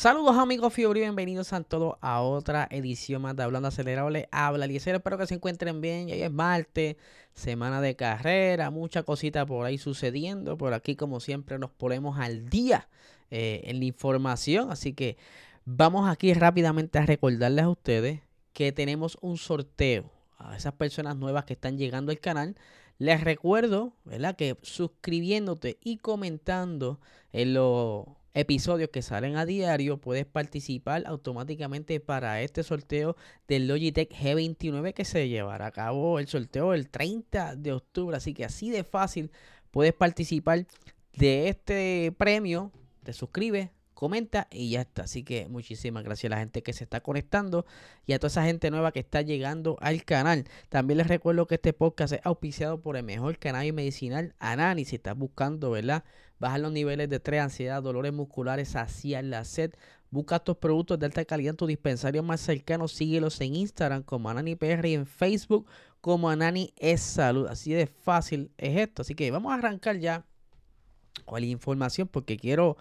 Saludos amigos Fiori, bienvenidos a todos a otra edición más de Hablando Acelerable. Habla Eliezer, espero que se encuentren bien. Ya es martes, semana de carrera, mucha cosita por ahí sucediendo. Por aquí, como siempre, nos ponemos al día eh, en la información. Así que vamos aquí rápidamente a recordarles a ustedes que tenemos un sorteo a esas personas nuevas que están llegando al canal. Les recuerdo, ¿verdad? Que suscribiéndote y comentando en los episodios que salen a diario, puedes participar automáticamente para este sorteo del Logitech G29 que se llevará a cabo el sorteo el 30 de octubre. Así que así de fácil puedes participar de este premio. Te suscribes, comenta y ya está. Así que muchísimas gracias a la gente que se está conectando y a toda esa gente nueva que está llegando al canal. También les recuerdo que este podcast es auspiciado por el mejor canal medicinal Anani. Si estás buscando, ¿verdad? Bajar los niveles de estrés, ansiedad, dolores musculares, saciar la sed. Busca estos productos de alta calidad en tu dispensario más cercano. Síguelos en Instagram como Anani PR y en Facebook como Anani es Salud. Así de fácil es esto. Así que vamos a arrancar ya con la información porque quiero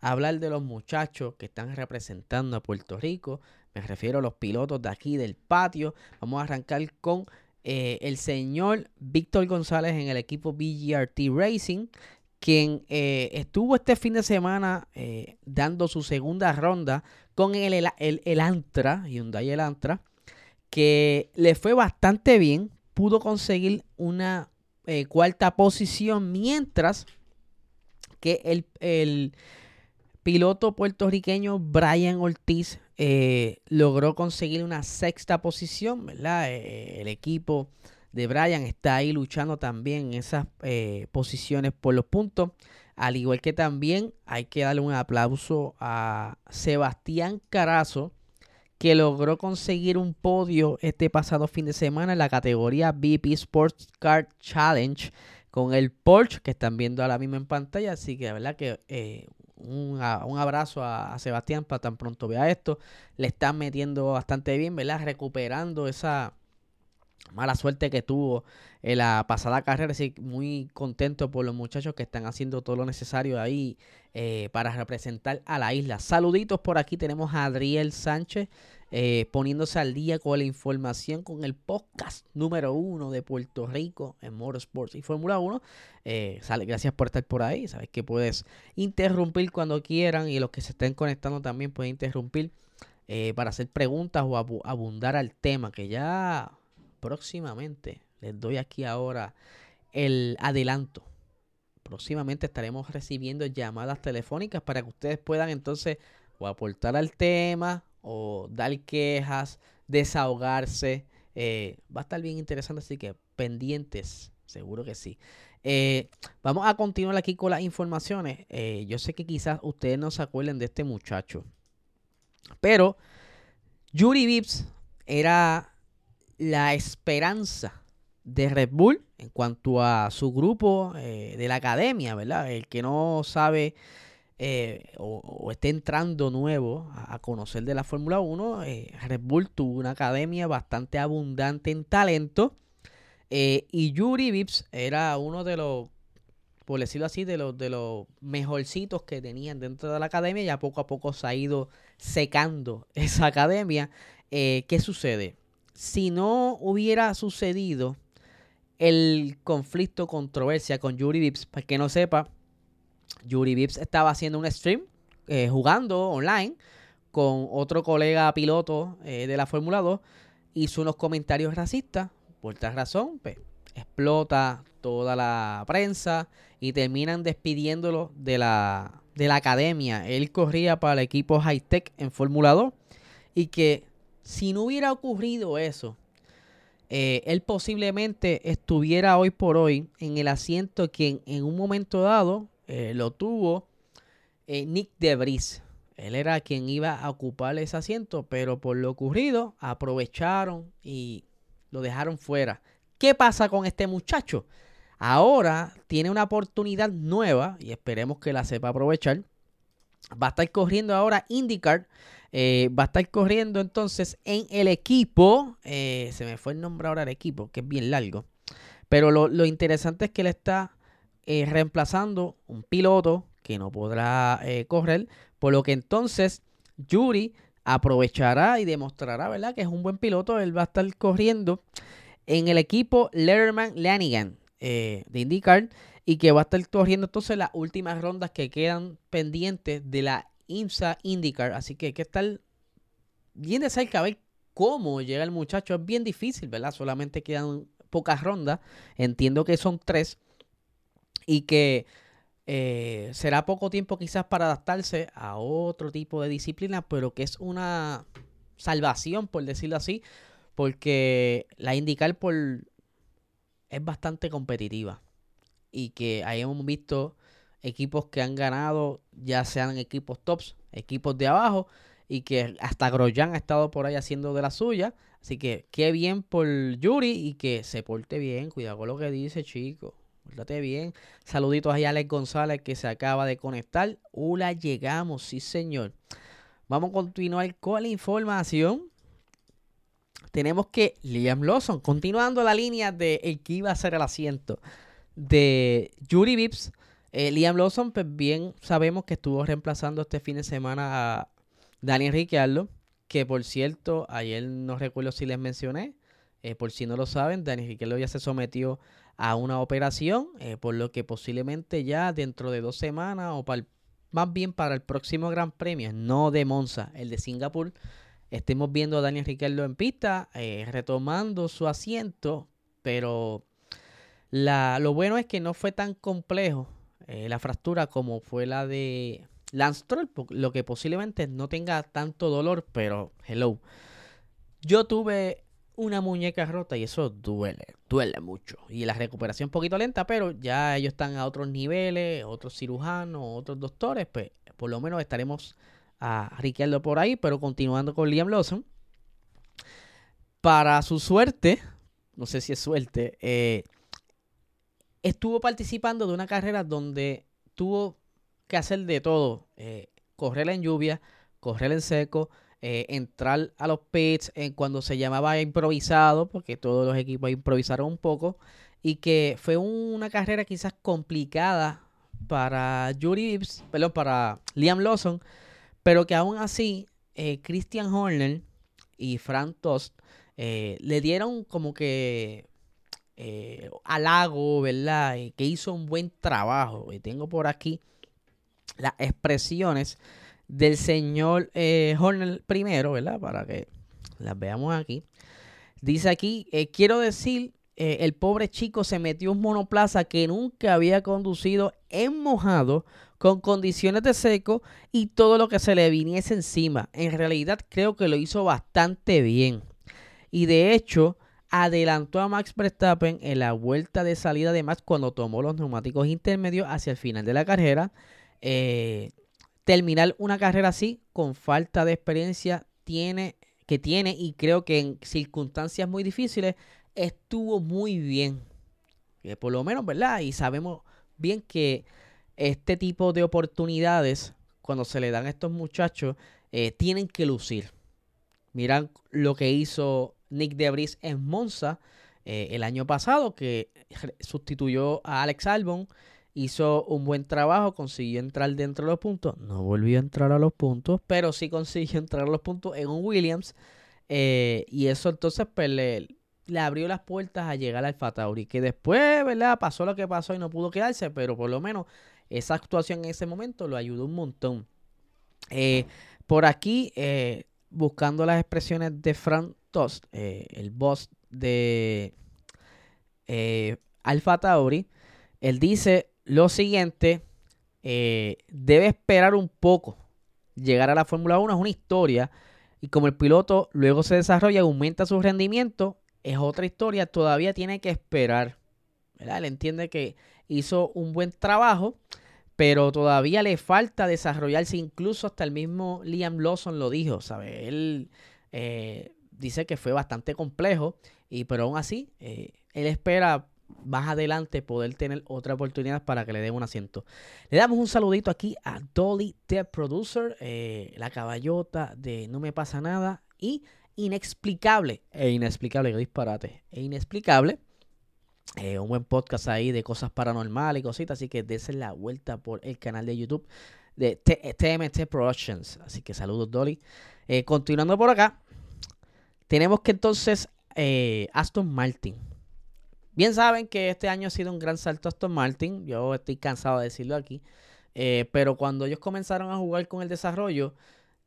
hablar de los muchachos que están representando a Puerto Rico. Me refiero a los pilotos de aquí del patio. Vamos a arrancar con eh, el señor Víctor González en el equipo BGRT Racing, quien eh, estuvo este fin de semana eh, dando su segunda ronda con el, el, el, Antra, Hyundai Elantra, que le fue bastante bien. Pudo conseguir una cuarta posición mientras que el, el piloto puertorriqueño Brian Ortiz eh, logró conseguir una sexta posición, ¿verdad? Eh, el equipo de Brian está ahí luchando también en esas eh, posiciones por los puntos. Al igual que también hay que darle un aplauso a Sebastián Carazo, que logró conseguir un podio este pasado fin de semana en la categoría BP Sports Car Challenge con el Porsche que están viendo ahora mismo en pantalla. Así que la verdad que un, abrazo a, Sebastián para tan pronto vea esto. Le están metiendo bastante bien, ¿verdad? Recuperando esa mala suerte que tuvo en la pasada carrera. Así muy contento por los muchachos que están haciendo todo lo necesario ahí eh, para representar a la isla. Saluditos por aquí tenemos a Adriel Sánchez. Eh, poniéndose al día con la información con el podcast número uno de Puerto Rico en Motorsports y Fórmula 1. Eh, sale, gracias por estar por ahí. Sabes que puedes interrumpir cuando quieran y los que se estén conectando también pueden interrumpir eh, para hacer preguntas o abundar al tema que ya próximamente les doy aquí ahora el adelanto. Próximamente estaremos recibiendo llamadas telefónicas para que ustedes puedan entonces o aportar al tema o dar quejas, desahogarse. Eh, va a estar bien interesante, así que pendientes, seguro que sí. Eh, vamos a continuar aquí con las informaciones. Eh, yo sé que quizás ustedes no se acuerden de este muchacho, pero Yuri Vips era la esperanza de Red Bull en cuanto a su grupo de la academia, ¿verdad? El que no sabe eh, o, esté entrando nuevo a, conocer de la Fórmula 1, eh, Red Bull tuvo una academia bastante abundante en talento. Eh, y Yuri Vips era uno de los, por decirlo así, de los, de los mejorcitos que tenían dentro de la academia. Ya poco a poco se ha ido secando esa academia. ¿Qué sucede? Si no hubiera sucedido el conflicto, controversia con Yuri Vips, para que no sepa, Yuri Vips estaba haciendo un stream eh, jugando online con otro colega piloto eh, de la Fórmula 2. Hizo unos comentarios racistas. Por tal razón, pues, explota toda la prensa y terminan despidiéndolo de la, de la academia. Él corría para el equipo High Tech en Fórmula 2 y que si no hubiera ocurrido eso, eh, él posiblemente estuviera hoy por hoy en el asiento que en, un momento dado eh, lo tuvo Nick Debris. Él era quien iba a ocupar ese asiento, pero por lo ocurrido aprovecharon y lo dejaron fuera. ¿Qué pasa con este muchacho? Ahora tiene una oportunidad nueva y esperemos que la sepa aprovechar. Va a estar corriendo ahora IndyCar. Eh, va a estar corriendo entonces en el equipo. Eh, se me fue el nombre ahora del equipo, que es bien largo. Pero lo, interesante es que él está eh, reemplazando un piloto que no podrá correr. Por lo que entonces Yuri aprovechará y demostrará, ¿verdad? Que es un buen piloto. Él va a estar corriendo en el equipo Letterman Lanigan de IndyCar y que va a estar corriendo entonces las últimas rondas que quedan pendientes de la IMSA IndyCar. Así que hay que estar bien de cerca a ver cómo llega el muchacho. Es bien difícil, ¿verdad? Solamente quedan pocas rondas. Entiendo que son tres. Y que eh, será poco tiempo quizás para adaptarse a otro tipo de disciplina, pero que es una salvación, por decirlo así, porque la IndyCar por, es bastante competitiva y que ahí hemos visto equipos que han ganado, ya sean equipos tops, equipos de abajo, y que hasta Groyan ha estado por ahí haciendo de la suya. Así que qué bien por Yuri y que se porte bien. Cuidado con lo que dice, chico. Pórtate bien. Saluditos a Alex González que se acaba de conectar. Hola, llegamos, sí, señor. Vamos a continuar con la información. Tenemos que Liam Lawson, continuando la línea de el que iba a ser el asiento de Yuri Vips. Eh, Liam Lawson, pues bien sabemos que estuvo reemplazando este fin de semana a Daniel Ricciardo, que por cierto, ayer no recuerdo si les mencioné, eh, por si no lo saben, Daniel Ricciardo ya se sometió a una operación, eh, por lo que posiblemente ya dentro de dos semanas o más bien para el próximo Gran Premio, no de Monza, el de Singapur, estemos viendo a Daniel Ricciardo en pista, retomando su asiento, pero lo bueno es que no fue tan complejo eh, la fractura como fue la de Lance Troll, lo que posiblemente no tenga tanto dolor, pero hello. Yo tuve una muñeca rota y eso duele, duele mucho. Y la recuperación un poquito lenta, pero ya ellos están a otros niveles, otros cirujanos, otros doctores, pues por lo menos estaremos a Riqueldo por ahí, pero continuando con Liam Lawson. Para su suerte, no sé si es suerte, eh, estuvo participando de una carrera donde tuvo que hacer de todo. Eh, correr en lluvia, correr en seco, eh, entrar a los pits en cuando se llamaba improvisado, porque todos los equipos improvisaron un poco, y que fue una carrera quizás complicada para Yuri perdón, para Liam Lawson, pero que aún así eh, Christian Horner y Frank Tost le dieron como que eh, halago, ¿verdad? Eh, que hizo un buen trabajo. Y tengo por aquí las expresiones del señor eh, Horner primero, ¿verdad? Para que las veamos aquí. Dice aquí, eh, quiero decir, el pobre chico se metió un monoplaza que nunca había conducido en mojado, con condiciones de seco y todo lo que se le viniese encima. En realidad creo que lo hizo bastante bien. Y de hecho, adelantó a Max Verstappen en la vuelta de salida de Max cuando tomó los neumáticos intermedios hacia el final de la carrera. Eh, terminar una carrera así con falta de experiencia tiene que tiene y creo que en circunstancias muy difíciles estuvo muy bien. por lo menos, ¿verdad? Y sabemos bien que este tipo de oportunidades, cuando se le dan a estos muchachos, eh, tienen que lucir. Miran lo que hizo Nick Debris en Monza eh, el año pasado, que sustituyó a Alex Albon. Hizo un buen trabajo, consiguió entrar dentro de los puntos. No volvió a entrar a los puntos, pero sí consiguió entrar a los puntos en un Williams. Eh, y eso entonces pues, le, abrió las puertas a llegar al Fatauri. Que después, ¿verdad? Pasó lo que pasó y no pudo quedarse, pero por lo menos esa actuación en ese momento lo ayudó un montón. Eh, por aquí, buscando las expresiones de Frank Tost, eh, el boss de eh, Alpha Tauri, él dice lo siguiente, eh, debe esperar un poco. Llegar a la Fórmula 1 es una historia y como el piloto luego se desarrolla, aumenta su rendimiento es otra historia, todavía tiene que esperar. Él entiende que hizo un buen trabajo, pero todavía le falta desarrollarse, incluso hasta el mismo Liam Lawson lo dijo, ¿sabe? Él eh, dice que fue bastante complejo, y, pero aún así, eh, él espera más adelante poder tener otra oportunidad para que le den un asiento. Le damos un saludito aquí a Dolly, The Producer, eh, la caballota de No Me Pasa Nada y Inexplicable, e inexplicable, que disparate, e inexplicable eh, un buen podcast ahí de cosas paranormales y cositas. Así que desen la vuelta por el canal de YouTube de TMT Productions. Así que saludos, Dolly. Eh, continuando por acá, tenemos que entonces eh, Aston Martin. Bien saben que este año ha sido un gran salto Aston Martin. Yo estoy cansado de decirlo aquí. pero cuando ellos comenzaron a jugar con el desarrollo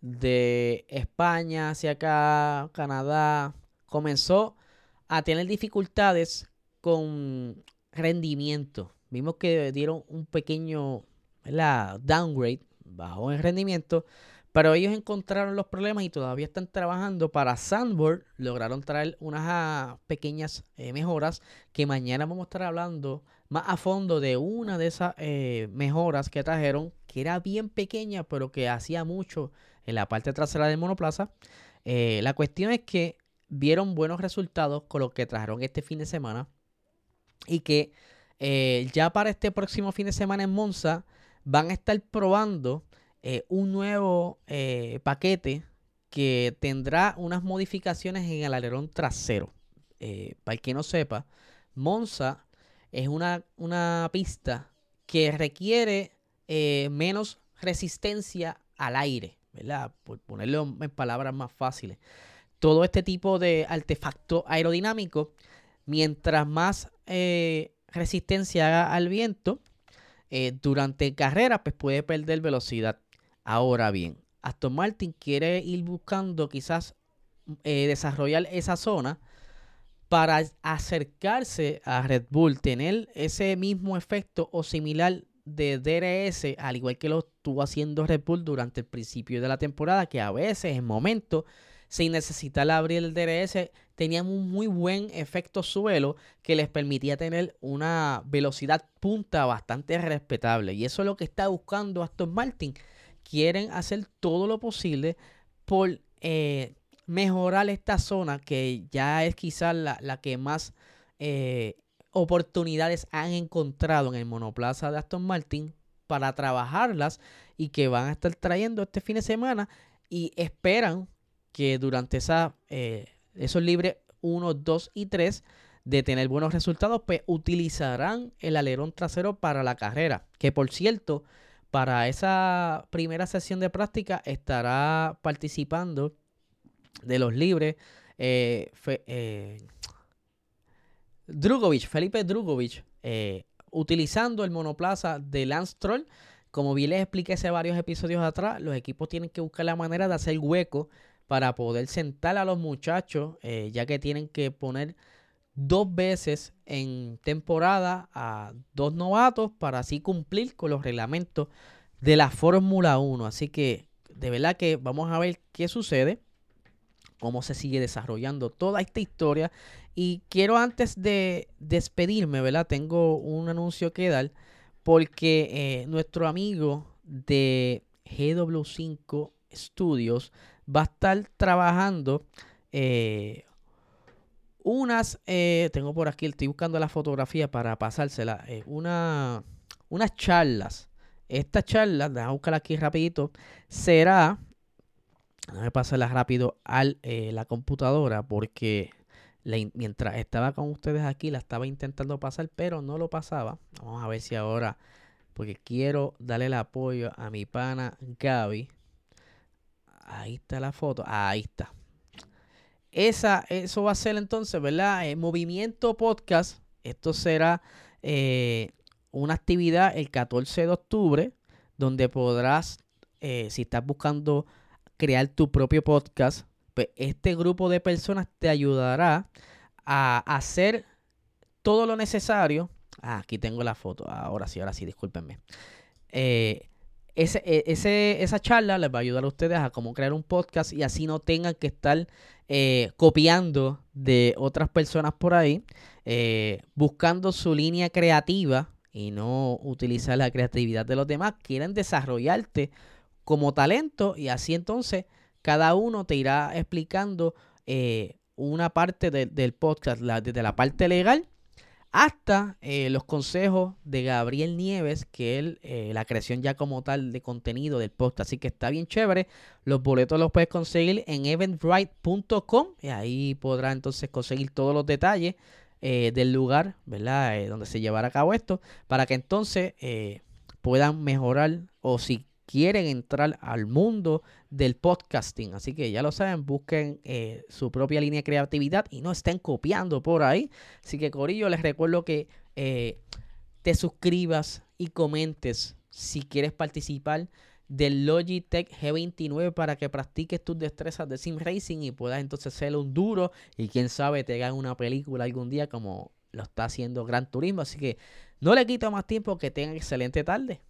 de España hacia acá, Canadá, comenzó a tener dificultades con rendimiento. Vimos que dieron un pequeño downgrade, bajo en rendimiento, pero ellos encontraron los problemas y todavía están trabajando para Sandboard. Lograron traer unas ah, pequeñas eh, mejoras que mañana vamos a estar hablando más a fondo de una de esas eh, mejoras que trajeron, que era bien pequeña, pero que hacía mucho en la parte trasera del monoplaza. Eh, la cuestión es que vieron buenos resultados con lo que trajeron este fin de semana y que eh, ya para este próximo fin de semana en Monza van a estar probando eh, un nuevo eh, paquete que tendrá unas modificaciones en el alerón trasero. para el que no sepa, Monza es una, una pista que requiere menos resistencia al aire, ¿verdad? Por ponerlo en palabras más fáciles. Todo este tipo de artefacto aerodinámico, mientras más eh, resistencia al viento, eh, durante carrera pues puede perder velocidad. Ahora bien, Aston Martin quiere ir buscando quizás eh, desarrollar esa zona para acercarse a Red Bull, tener ese mismo efecto o similar de DRS, al igual que lo estuvo haciendo Red Bull durante el principio de la temporada, que a veces en momentos sin necesitar abrir el DRS, tenían un muy buen efecto suelo que les permitía tener una velocidad punta bastante respetable. Y eso es lo que está buscando Aston Martin. Quieren hacer todo lo posible por eh, mejorar esta zona que ya es quizás la, que más eh, oportunidades han encontrado en el monoplaza de Aston Martin para trabajarlas y que van a estar trayendo este fin de semana y esperan que durante esa, eh, esos libres 1, 2 y 3 de tener buenos resultados, pues utilizarán el alerón trasero para la carrera. Que por cierto, para esa primera sesión de práctica estará participando de los libres eh, eh Drugovic, Felipe Drugovic, eh, utilizando el monoplaza de Lance Troll. Como bien les expliqué hace varios episodios atrás, los equipos tienen que buscar la manera de hacer hueco para poder sentar a los muchachos, eh, ya que tienen que poner dos veces en temporada a dos novatos para así cumplir con los reglamentos de la Fórmula 1. Así que de verdad que vamos a ver qué sucede, cómo se sigue desarrollando toda esta historia. Y quiero antes de despedirme, ¿verdad? Tengo un anuncio que dar porque eh, nuestro amigo de GW5 Studios va a estar trabajando eh, unas, eh, tengo por aquí, estoy buscando la fotografía para pasársela, eh, una, unas charlas. Esta charla, déjame buscarla aquí rapidito, será, déjame pasarla rápido a la computadora porque mientras estaba con ustedes aquí la estaba intentando pasar, pero no lo pasaba. Vamos a ver si ahora, porque quiero darle el apoyo a mi pana Gaby. Ahí está la foto. Ahí está. Esa, eso va a ser entonces, ¿verdad? El Movimiento Podcast. Esto será eh, una actividad el 14 de octubre donde podrás, eh, si estás buscando crear tu propio podcast, pues este grupo de personas te ayudará a hacer todo lo necesario. Ah, aquí tengo la foto. Ahora sí, ahora sí, discúlpenme. Eh, ese, e, ese, esa charla les va a ayudar a ustedes a cómo crear un podcast y así no tengan que estar eh, copiando de otras personas por ahí, eh, buscando su línea creativa y no utilizar la creatividad de los demás. Quieren desarrollarte como talento y así entonces cada uno te irá explicando eh, una parte del podcast, desde la parte legal hasta eh, los consejos de Gabriel Nieves, que él, eh, la creación ya como tal de contenido del podcast. Así que está bien chévere. Los boletos los puedes conseguir en eventbrite.com y ahí podrás entonces conseguir todos los detalles eh, del lugar, ¿verdad? donde se llevará a cabo esto, para que entonces puedan mejorar o si quieren entrar al mundo del podcasting. Así que ya lo saben, busquen eh, su propia línea de creatividad y no estén copiando por ahí. Así que Corillo, les recuerdo que eh, te suscribas y comentes si quieres participar del Logitech G29 para que practiques tus destrezas de sim racing y puedas entonces ser un duro y quién sabe te hagan una película algún día como lo está haciendo Gran Turismo. Así que no le quito más tiempo, que tengan excelente tarde.